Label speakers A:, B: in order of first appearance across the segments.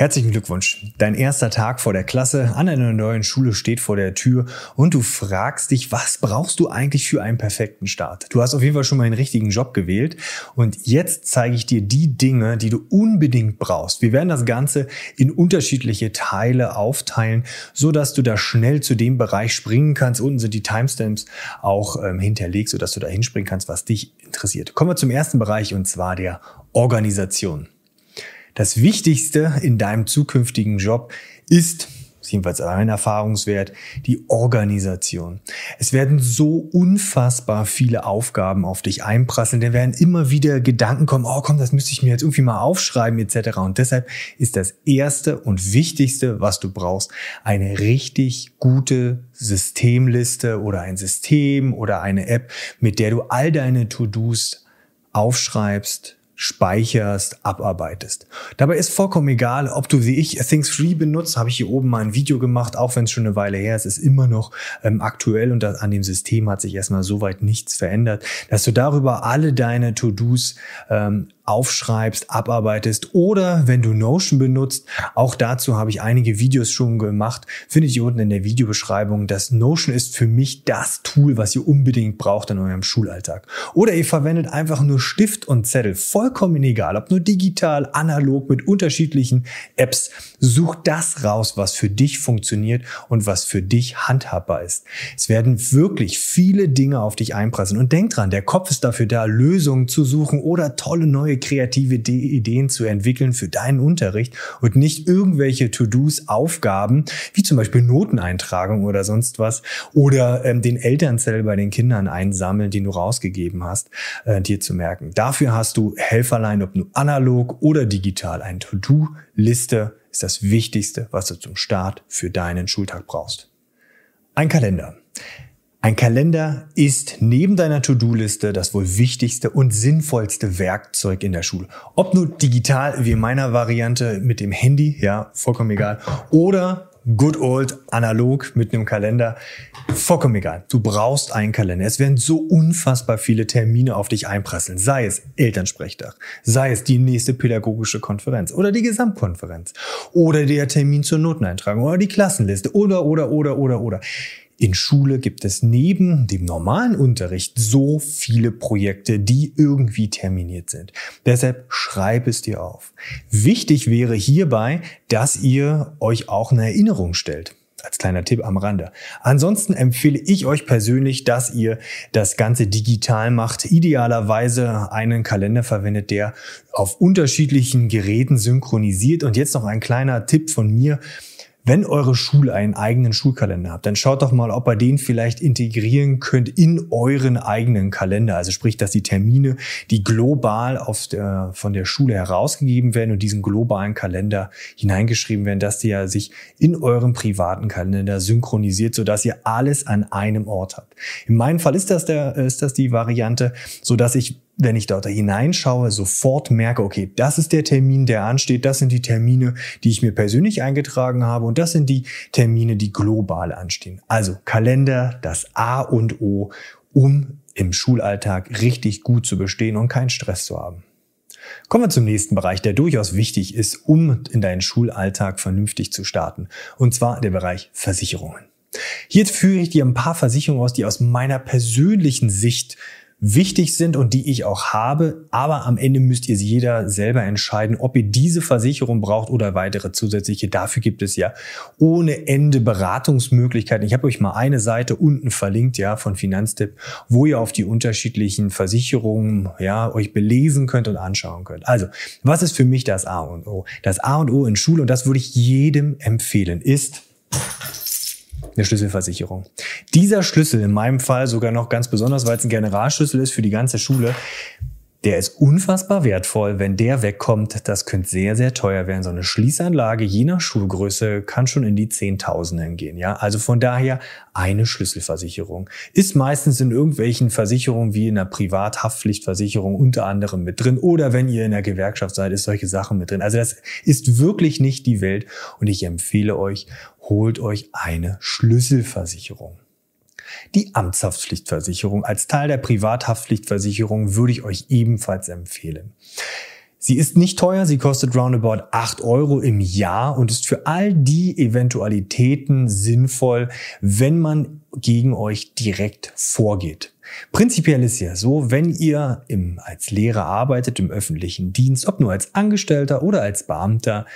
A: Herzlichen Glückwunsch. Dein erster Tag vor der Klasse an einer neuen Schule steht vor der Tür und du fragst dich, was brauchst du eigentlich für einen perfekten Start? Du hast auf jeden Fall schon mal einen richtigen Job gewählt und jetzt zeige ich dir die Dinge, die du unbedingt brauchst. Wir werden das Ganze in unterschiedliche Teile aufteilen, so dass du da schnell zu dem Bereich springen kannst. Unten sind die Timestamps auch ähm, hinterlegt, so dass du da hinspringen kannst, was dich interessiert. Kommen wir zum ersten Bereich und zwar der Organisation. Das Wichtigste in deinem zukünftigen Job ist, jedenfalls ein Erfahrungswert, die Organisation. Es werden so unfassbar viele Aufgaben auf dich einprasseln. Da werden immer wieder Gedanken kommen, oh komm, das müsste ich mir jetzt irgendwie mal aufschreiben etc. Und deshalb ist das Erste und Wichtigste, was du brauchst, eine richtig gute Systemliste oder ein System oder eine App, mit der du all deine To-Dos aufschreibst, speicherst, abarbeitest. Dabei ist vollkommen egal, ob du wie ich Things Free benutzt, habe ich hier oben mal ein Video gemacht, auch wenn es schon eine Weile her ist, ist immer noch ähm, aktuell und das, an dem System hat sich erstmal soweit nichts verändert, dass du darüber alle deine To-Dos ähm, aufschreibst, abarbeitest oder wenn du Notion benutzt, auch dazu habe ich einige Videos schon gemacht, findet ihr unten in der Videobeschreibung. Das Notion ist für mich das Tool, was ihr unbedingt braucht in eurem Schulalltag. Oder ihr verwendet einfach nur Stift und Zettel, vollkommen egal, ob nur digital, analog, mit unterschiedlichen Apps. Such das raus, was für dich funktioniert und was für dich handhabbar ist. Es werden wirklich viele Dinge auf dich einprasseln und denk dran, der Kopf ist dafür da, Lösungen zu suchen oder tolle neue kreative Ideen zu entwickeln für deinen Unterricht und nicht irgendwelche To-Dos, Aufgaben, wie zum Beispiel Noteneintragung oder sonst was, oder ähm, den Elternzettel bei den Kindern einsammeln, den du rausgegeben hast, äh, dir zu merken. Dafür hast du Helferlein, ob nur analog oder digital. Eine To-Do-Liste ist das Wichtigste, was du zum Start für deinen Schultag brauchst. Ein Kalender. Ein Kalender ist neben deiner To-Do-Liste das wohl wichtigste und sinnvollste Werkzeug in der Schule. Ob nur digital wie in meiner Variante mit dem Handy, ja, vollkommen egal, oder good old analog mit einem Kalender, vollkommen egal. Du brauchst einen Kalender. Es werden so unfassbar viele Termine auf dich einprasseln. Sei es Elternsprechtag, sei es die nächste pädagogische Konferenz oder die Gesamtkonferenz oder der Termin zur Noteneintragung oder die Klassenliste oder, oder, oder, oder, oder. In Schule gibt es neben dem normalen Unterricht so viele Projekte, die irgendwie terminiert sind. Deshalb schreib es dir auf. Wichtig wäre hierbei, dass ihr euch auch eine Erinnerung stellt. Als kleiner Tipp am Rande. Ansonsten empfehle ich euch persönlich, dass ihr das Ganze digital macht. Idealerweise einen Kalender verwendet, der auf unterschiedlichen Geräten synchronisiert. Und jetzt noch ein kleiner Tipp von mir. Wenn eure Schule einen eigenen Schulkalender habt, dann schaut doch mal, ob ihr den vielleicht integrieren könnt in euren eigenen Kalender. Also sprich, dass die Termine, die global der, von der Schule herausgegeben werden und diesen globalen Kalender hineingeschrieben werden, dass der sich in eurem privaten Kalender synchronisiert, sodass ihr alles an einem Ort habt. In meinem Fall ist das der, ist das die Variante, so dass ich wenn ich dort hineinschaue, sofort merke, okay, das ist der Termin, der ansteht, das sind die Termine, die ich mir persönlich eingetragen habe und das sind die Termine, die global anstehen. Also Kalender, das A und O, um im Schulalltag richtig gut zu bestehen und keinen Stress zu haben. Kommen wir zum nächsten Bereich, der durchaus wichtig ist, um in deinen Schulalltag vernünftig zu starten. Und zwar der Bereich Versicherungen. Hier führe ich dir ein paar Versicherungen aus, die aus meiner persönlichen Sicht wichtig sind und die ich auch habe. Aber am Ende müsst ihr jeder selber entscheiden, ob ihr diese Versicherung braucht oder weitere zusätzliche. Dafür gibt es ja ohne Ende Beratungsmöglichkeiten. Ich habe euch mal eine Seite unten verlinkt, ja, von Finanztipp, wo ihr auf die unterschiedlichen Versicherungen, ja, euch belesen könnt und anschauen könnt. Also, was ist für mich das A und O? Das A und O in Schule, und das würde ich jedem empfehlen, ist eine Schlüsselversicherung. Dieser Schlüssel, in meinem Fall sogar noch ganz besonders, weil es ein Generalschlüssel ist für die ganze Schule, der ist unfassbar wertvoll. Wenn der wegkommt, das könnte sehr, sehr teuer werden. So eine Schließanlage je nach Schulgröße kann schon in die Zehntausenden gehen. Ja, also von daher eine Schlüsselversicherung. Ist meistens in irgendwelchen Versicherungen wie in einer Privathaftpflichtversicherung unter anderem mit drin. Oder wenn ihr in der Gewerkschaft seid, ist solche Sachen mit drin. Also das ist wirklich nicht die Welt. Und ich empfehle euch, holt euch eine Schlüsselversicherung. Die Amtshaftpflichtversicherung als Teil der Privathaftpflichtversicherung würde ich euch ebenfalls empfehlen. Sie ist nicht teuer, sie kostet roundabout 8 Euro im Jahr und ist für all die Eventualitäten sinnvoll, wenn man gegen euch direkt vorgeht. Prinzipiell ist ja so, wenn ihr im, als Lehrer arbeitet im öffentlichen Dienst, ob nur als Angestellter oder als Beamter,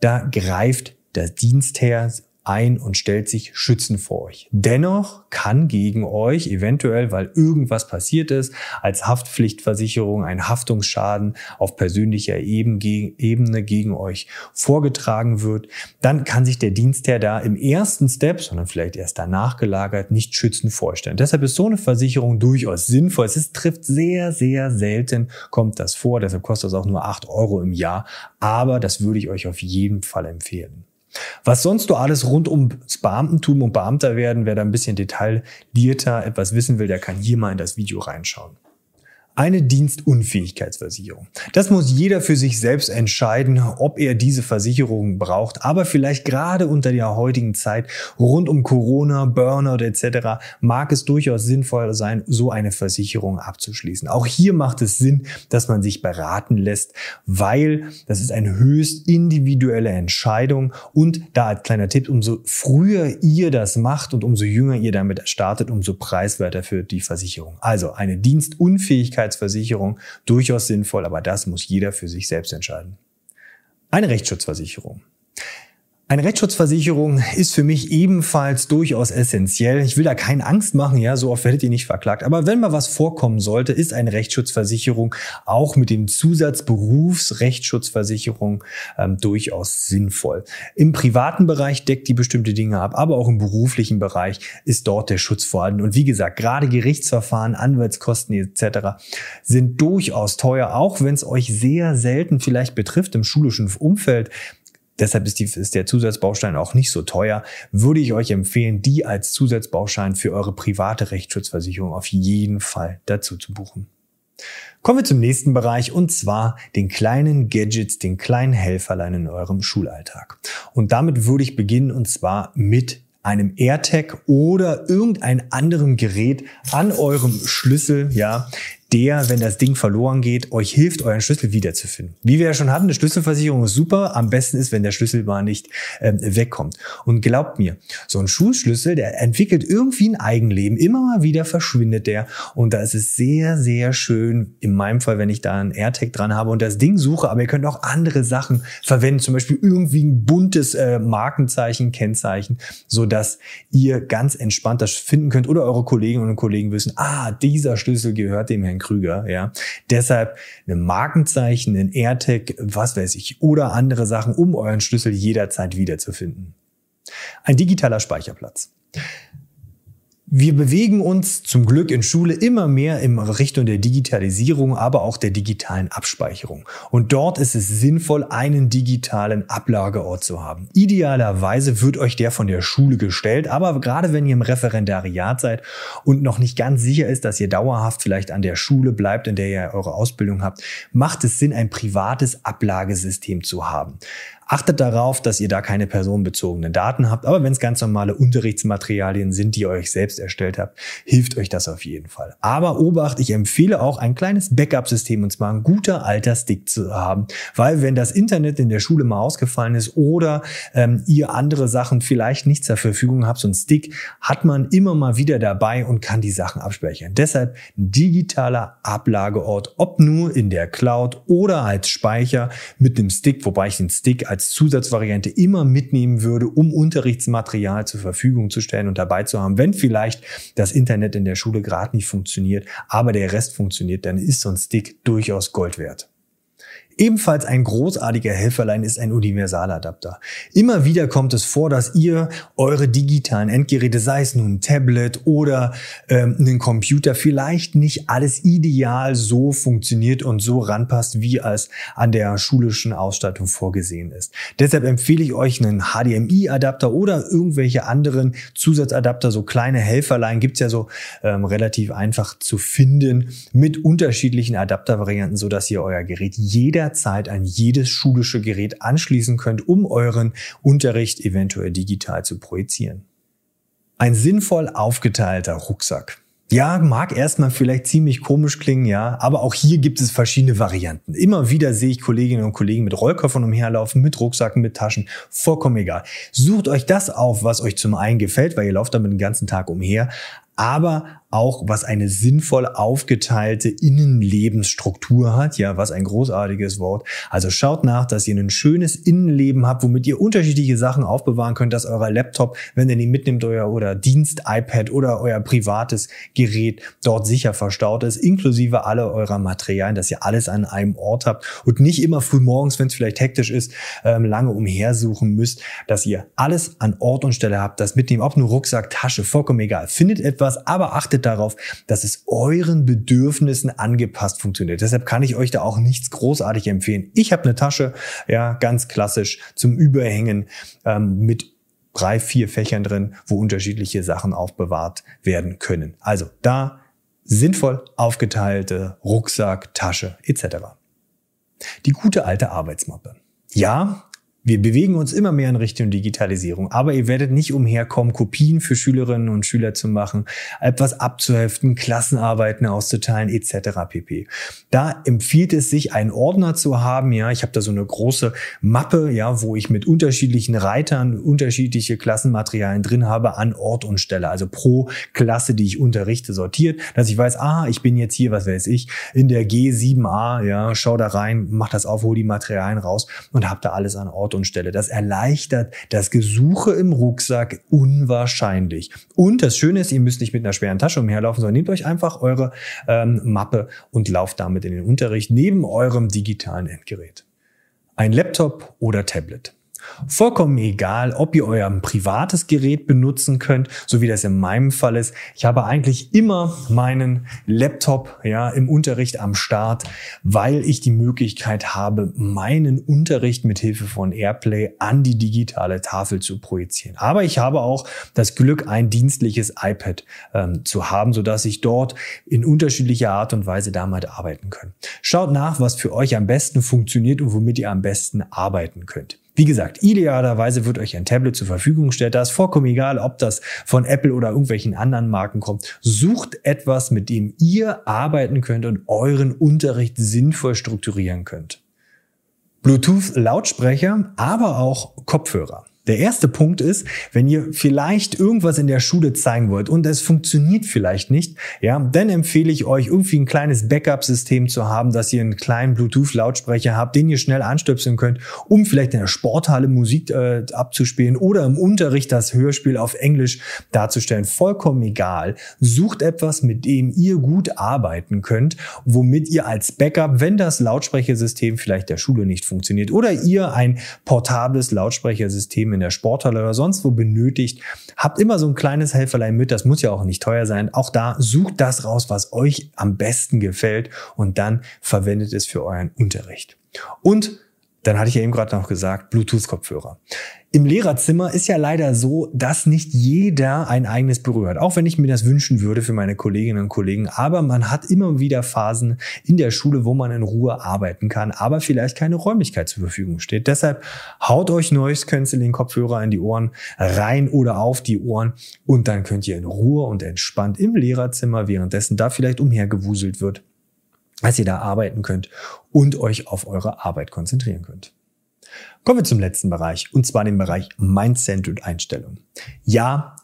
A: da greift der Dienstherr ein und stellt sich schützend vor euch. Dennoch kann gegen euch eventuell, weil irgendwas passiert ist, als Haftpflichtversicherung ein Haftungsschaden auf persönlicher Ebene gegen euch vorgetragen wird, dann kann sich der Dienstherr da im ersten Step, sondern vielleicht erst danach gelagert, nicht schützend vorstellen. Deshalb ist so eine Versicherung durchaus sinnvoll. Es ist, trifft sehr, sehr selten, kommt das vor. Deshalb kostet es auch nur acht Euro im Jahr. Aber das würde ich euch auf jeden Fall empfehlen. Was sonst noch alles rund ums Beamtentum und Beamter werden, wer da ein bisschen detaillierter etwas wissen will, der kann hier mal in das Video reinschauen eine Dienstunfähigkeitsversicherung. Das muss jeder für sich selbst entscheiden, ob er diese Versicherung braucht. Aber vielleicht gerade unter der heutigen Zeit rund um Corona, Burnout etc. mag es durchaus sinnvoll sein, so eine Versicherung abzuschließen. Auch hier macht es Sinn, dass man sich beraten lässt, weil das ist eine höchst individuelle Entscheidung und da als kleiner Tipp, umso früher ihr das macht und umso jünger ihr damit startet, umso preiswerter für die Versicherung. Also eine Dienstunfähigkeit Unfähigkeitsversicherung durchaus sinnvoll, aber das muss jeder für sich selbst entscheiden. Eine Rechtsschutzversicherung. Eine Rechtsschutzversicherung ist für mich ebenfalls durchaus essentiell. Ich will da keine Angst machen, ja, so oft werdet ihr nicht verklagt. Aber wenn mal was vorkommen sollte, ist eine Rechtsschutzversicherung auch mit dem Zusatz Berufsrechtsschutzversicherung ähm, durchaus sinnvoll. Im privaten Bereich deckt die bestimmte Dinge ab, aber auch im beruflichen Bereich ist dort der Schutz vorhanden. Und wie gesagt, gerade Gerichtsverfahren, Anwaltskosten etc. sind durchaus teuer, auch wenn es euch sehr selten vielleicht betrifft im schulischen Umfeld deshalb ist, die, ist der Zusatzbaustein auch nicht so teuer, würde ich euch empfehlen, die als Zusatzbaustein für eure private Rechtsschutzversicherung auf jeden Fall dazu zu buchen. Kommen wir zum nächsten Bereich und zwar den kleinen Gadgets, den kleinen Helferlein in eurem Schulalltag. Und damit würde ich beginnen und zwar mit einem AirTag oder irgendein anderem Gerät an eurem Schlüssel, ja, der, wenn das Ding verloren geht, euch hilft, euren Schlüssel wiederzufinden. Wie wir ja schon hatten, eine Schlüsselversicherung ist super. Am besten ist, wenn der Schlüssel mal nicht ähm, wegkommt. Und glaubt mir, so ein Schulschlüssel, der entwickelt irgendwie ein Eigenleben. Immer mal wieder verschwindet der. Und da ist es sehr, sehr schön, in meinem Fall, wenn ich da einen AirTag dran habe und das Ding suche, aber ihr könnt auch andere Sachen verwenden, zum Beispiel irgendwie ein buntes äh, Markenzeichen, Kennzeichen, so dass ihr ganz entspannt das finden könnt oder eure Kolleginnen und Kollegen wissen, ah, dieser Schlüssel gehört dem Herrn Krüger, ja. Deshalb ein Markenzeichen, ein AirTag, was weiß ich, oder andere Sachen, um euren Schlüssel jederzeit wiederzufinden. Ein digitaler Speicherplatz. Wir bewegen uns zum Glück in Schule immer mehr in Richtung der Digitalisierung, aber auch der digitalen Abspeicherung. Und dort ist es sinnvoll, einen digitalen Ablageort zu haben. Idealerweise wird euch der von der Schule gestellt, aber gerade wenn ihr im Referendariat seid und noch nicht ganz sicher ist, dass ihr dauerhaft vielleicht an der Schule bleibt, in der ihr eure Ausbildung habt, macht es Sinn, ein privates Ablagesystem zu haben. Achtet darauf, dass ihr da keine personenbezogenen Daten habt, aber wenn es ganz normale Unterrichtsmaterialien sind, die ihr euch selbst erstellt habt, hilft euch das auf jeden Fall. Aber Obacht, ich empfehle auch ein kleines Backup-System und zwar ein guter alter Stick zu haben, weil wenn das Internet in der Schule mal ausgefallen ist oder ähm, ihr andere Sachen vielleicht nicht zur Verfügung habt, so ein Stick hat man immer mal wieder dabei und kann die Sachen abspeichern. Deshalb digitaler Ablageort, ob nur in der Cloud oder als Speicher mit einem Stick, wobei ich den Stick als als Zusatzvariante immer mitnehmen würde, um Unterrichtsmaterial zur Verfügung zu stellen und dabei zu haben. Wenn vielleicht das Internet in der Schule gerade nicht funktioniert, aber der Rest funktioniert, dann ist so ein Stick durchaus Gold wert. Ebenfalls ein großartiger Helferlein ist ein Universaladapter. Immer wieder kommt es vor, dass ihr eure digitalen Endgeräte, sei es nun ein Tablet oder ähm, einen Computer, vielleicht nicht alles ideal so funktioniert und so ranpasst, wie es an der schulischen Ausstattung vorgesehen ist. Deshalb empfehle ich euch einen HDMI-Adapter oder irgendwelche anderen Zusatzadapter, so kleine Helferlein gibt's ja so ähm, relativ einfach zu finden mit unterschiedlichen Adaptervarianten, so dass ihr euer Gerät jeder jederzeit an jedes schulische Gerät anschließen könnt, um euren Unterricht eventuell digital zu projizieren. Ein sinnvoll aufgeteilter Rucksack. Ja, mag erstmal vielleicht ziemlich komisch klingen, ja, aber auch hier gibt es verschiedene Varianten. Immer wieder sehe ich Kolleginnen und Kollegen mit Rollkoffern umherlaufen, mit Rucksacken, mit Taschen, vollkommen egal. Sucht euch das auf, was euch zum einen gefällt, weil ihr lauft damit den ganzen Tag umher, aber auch was eine sinnvoll aufgeteilte Innenlebensstruktur hat, ja, was ein großartiges Wort. Also schaut nach, dass ihr ein schönes Innenleben habt, womit ihr unterschiedliche Sachen aufbewahren könnt, dass euer Laptop, wenn ihr ihn mitnimmt, euer oder Dienst-iPad oder euer privates Gerät dort sicher verstaut ist, inklusive alle eurer Materialien, dass ihr alles an einem Ort habt und nicht immer früh morgens, wenn es vielleicht hektisch ist, ähm, lange umhersuchen müsst, dass ihr alles an Ort und Stelle habt, das mitnehmen, ob nur Rucksack, Tasche, vollkommen egal. Findet etwas, aber achtet achtet darauf, dass es euren Bedürfnissen angepasst funktioniert. Deshalb kann ich euch da auch nichts großartig empfehlen. Ich habe eine Tasche, ja, ganz klassisch zum Überhängen ähm, mit drei, vier Fächern drin, wo unterschiedliche Sachen aufbewahrt werden können. Also da sinnvoll aufgeteilte Rucksack, Tasche etc. Die gute alte Arbeitsmappe. Ja, wir bewegen uns immer mehr in Richtung Digitalisierung, aber ihr werdet nicht umherkommen, Kopien für Schülerinnen und Schüler zu machen, etwas abzuheften, Klassenarbeiten auszuteilen etc. pp. Da empfiehlt es sich, einen Ordner zu haben. Ja, ich habe da so eine große Mappe, ja, wo ich mit unterschiedlichen Reitern unterschiedliche Klassenmaterialien drin habe an Ort und Stelle. Also pro Klasse, die ich unterrichte, sortiert, dass ich weiß, ah, ich bin jetzt hier, was weiß ich, in der G7a, ja, schau da rein, mach das auf, hol die Materialien raus und habe da alles an Ort Stelle. Das erleichtert das Gesuche im Rucksack unwahrscheinlich. Und das Schöne ist, ihr müsst nicht mit einer schweren Tasche umherlaufen, sondern nehmt euch einfach eure ähm, Mappe und lauft damit in den Unterricht neben eurem digitalen Endgerät. Ein Laptop oder Tablet. Vollkommen egal, ob ihr euer privates Gerät benutzen könnt, so wie das in meinem Fall ist. Ich habe eigentlich immer meinen Laptop ja im Unterricht am Start, weil ich die Möglichkeit habe, meinen Unterricht mit Hilfe von Airplay an die digitale Tafel zu projizieren. Aber ich habe auch das Glück, ein dienstliches iPad ähm, zu haben, so dass ich dort in unterschiedlicher Art und Weise damit arbeiten kann. Schaut nach, was für euch am besten funktioniert und womit ihr am besten arbeiten könnt. Wie gesagt, idealerweise wird euch ein Tablet zur Verfügung gestellt. Da ist vollkommen egal, ob das von Apple oder irgendwelchen anderen Marken kommt. Sucht etwas, mit dem ihr arbeiten könnt und euren Unterricht sinnvoll strukturieren könnt. Bluetooth-Lautsprecher, aber auch Kopfhörer. Der erste Punkt ist, wenn ihr vielleicht irgendwas in der Schule zeigen wollt und es funktioniert vielleicht nicht, ja, dann empfehle ich euch irgendwie ein kleines Backup-System zu haben, dass ihr einen kleinen Bluetooth-Lautsprecher habt, den ihr schnell anstöpseln könnt, um vielleicht in der Sporthalle Musik äh, abzuspielen oder im Unterricht das Hörspiel auf Englisch darzustellen. Vollkommen egal. Sucht etwas, mit dem ihr gut arbeiten könnt, womit ihr als Backup, wenn das Lautsprechersystem vielleicht der Schule nicht funktioniert oder ihr ein portables Lautsprechersystem der Sporthalle oder sonst wo benötigt, habt immer so ein kleines Helferlein mit. Das muss ja auch nicht teuer sein. Auch da sucht das raus, was euch am besten gefällt und dann verwendet es für euren Unterricht. Und dann hatte ich ja eben gerade noch gesagt, Bluetooth-Kopfhörer. Im Lehrerzimmer ist ja leider so, dass nicht jeder ein eigenes Büro hat. Auch wenn ich mir das wünschen würde für meine Kolleginnen und Kollegen. Aber man hat immer wieder Phasen in der Schule, wo man in Ruhe arbeiten kann, aber vielleicht keine Räumlichkeit zur Verfügung steht. Deshalb haut euch Noise Canceling Kopfhörer in die Ohren rein oder auf die Ohren und dann könnt ihr in Ruhe und entspannt im Lehrerzimmer, währenddessen da vielleicht umhergewuselt wird, dass ihr da arbeiten könnt und euch auf eure Arbeit konzentrieren könnt. Kommen wir zum letzten Bereich, und zwar dem Bereich Mindset und Einstellung. Ja,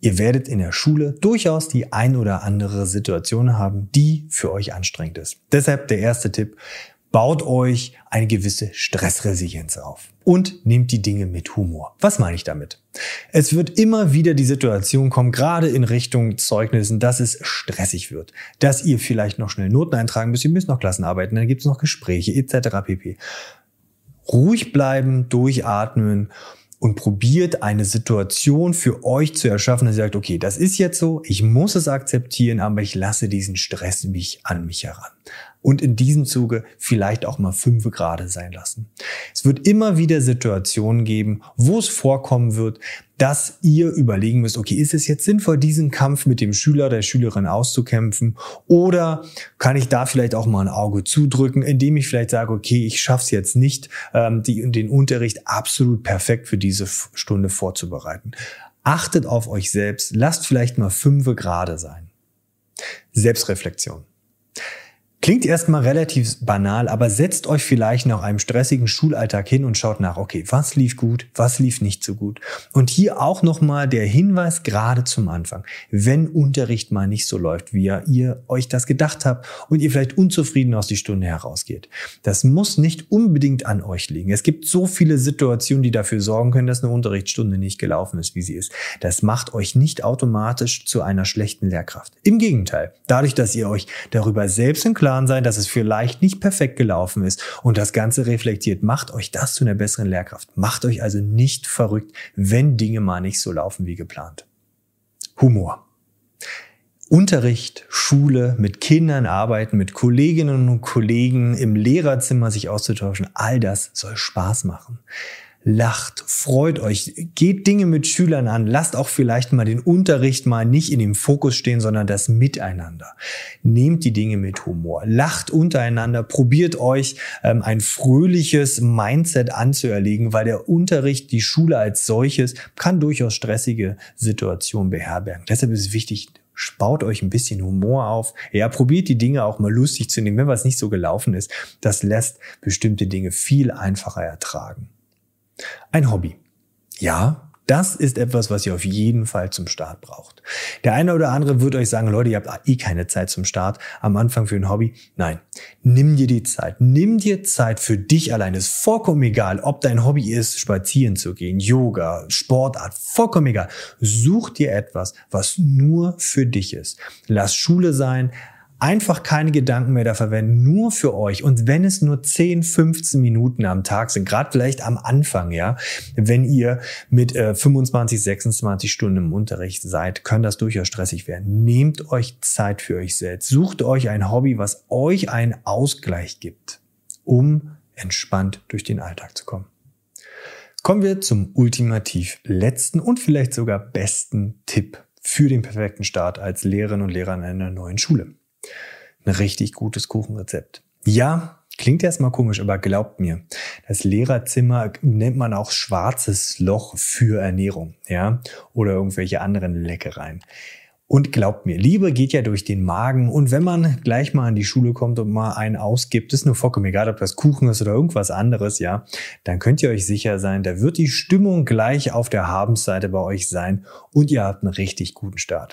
A: ihr werdet in der Schule durchaus die ein oder andere Situation haben, die für euch anstrengend ist. Deshalb der erste Tipp, baut euch eine gewisse Stressresilienz auf und nehmt die Dinge mit Humor. Was meine ich damit? Es wird immer wieder die Situation kommen, gerade in Richtung Zeugnissen, dass es stressig wird, dass ihr vielleicht noch schnell Noten eintragen müsst, ihr müsst noch Klassenarbeiten, dann gibt es noch Gespräche etc. pp ruhig bleiben, durchatmen und probiert eine Situation für euch zu erschaffen, dass ihr sagt, okay, das ist jetzt so, ich muss es akzeptieren, aber ich lasse diesen Stress mich an mich heran und in diesem Zuge vielleicht auch mal fünf Grad sein lassen. Es wird immer wieder Situationen geben, wo es vorkommen wird, dass ihr überlegen müsst, okay, ist es jetzt sinnvoll, diesen Kampf mit dem Schüler, der Schülerin auszukämpfen? Oder kann ich da vielleicht auch mal ein Auge zudrücken, indem ich vielleicht sage, okay, ich schaffe es jetzt nicht, ähm, die, den Unterricht absolut perfekt für diese Stunde vorzubereiten. Achtet auf euch selbst, lasst vielleicht mal fünf Grade sein. Selbstreflexion. Klingt erstmal relativ banal, aber setzt euch vielleicht nach einem stressigen Schulalltag hin und schaut nach, okay, was lief gut, was lief nicht so gut. Und hier auch nochmal der Hinweis gerade zum Anfang. Wenn Unterricht mal nicht so läuft, wie ihr euch das gedacht habt und ihr vielleicht unzufrieden aus die Stunde herausgeht. Das muss nicht unbedingt an euch liegen. Es gibt so viele Situationen, die dafür sorgen können, dass eine Unterrichtsstunde nicht gelaufen ist, wie sie ist. Das macht euch nicht automatisch zu einer schlechten Lehrkraft. Im Gegenteil, dadurch, dass ihr euch darüber selbst im Klaren Plan sein, dass es vielleicht nicht perfekt gelaufen ist und das Ganze reflektiert. Macht euch das zu einer besseren Lehrkraft. Macht euch also nicht verrückt, wenn Dinge mal nicht so laufen wie geplant. Humor. Unterricht, Schule, mit Kindern arbeiten, mit Kolleginnen und Kollegen im Lehrerzimmer sich auszutauschen, all das soll Spaß machen lacht, freut euch, geht Dinge mit Schülern an, lasst auch vielleicht mal den Unterricht mal nicht in dem Fokus stehen, sondern das Miteinander. Nehmt die Dinge mit Humor, lacht untereinander, probiert euch ähm, ein fröhliches Mindset anzuerlegen, weil der Unterricht, die Schule als solches, kann durchaus stressige Situationen beherbergen. Deshalb ist es wichtig, Baut euch ein bisschen Humor auf. Ja, probiert die Dinge auch mal lustig zu nehmen, wenn was nicht so gelaufen ist. Das lässt bestimmte Dinge viel einfacher ertragen. Ein Hobby. Ja, das ist etwas, was ihr auf jeden Fall zum Start braucht. Der eine oder andere wird euch sagen, Leute, ihr habt eh keine Zeit zum Start am Anfang für ein Hobby. Nein, nimm dir die Zeit. Nimm dir Zeit für dich allein. Ist vollkommen egal, ob dein Hobby ist, spazieren zu gehen, Yoga, Sportart, vollkommen egal. Such dir etwas, was nur für dich ist. Lass Schule sein, einfach keine Gedanken mehr da verwenden, nur für euch. Und wenn es nur 10, 15 Minuten am Tag sind, gerade vielleicht am Anfang, ja, wenn ihr mit äh, 25, 26 Stunden im Unterricht seid, kann das durchaus stressig werden. Nehmt euch Zeit für euch selbst. Sucht euch ein Hobby, was euch einen Ausgleich gibt, um entspannt durch den Alltag zu kommen. Kommen wir zum ultimativ letzten und vielleicht sogar besten Tipp für den perfekten Start als Lehrerin und Lehrer in einer neuen Schule ein richtig gutes Kuchenrezept. Ja, Klingt erstmal komisch, aber glaubt mir, das Lehrerzimmer nennt man auch schwarzes Loch für Ernährung, ja, oder irgendwelche anderen Leckereien. Und glaubt mir, Liebe geht ja durch den Magen und wenn man gleich mal an die Schule kommt und mal einen ausgibt, ist nur vollkommen egal, ob das Kuchen ist oder irgendwas anderes, ja, dann könnt ihr euch sicher sein, da wird die Stimmung gleich auf der Habensseite bei euch sein und ihr habt einen richtig guten Start.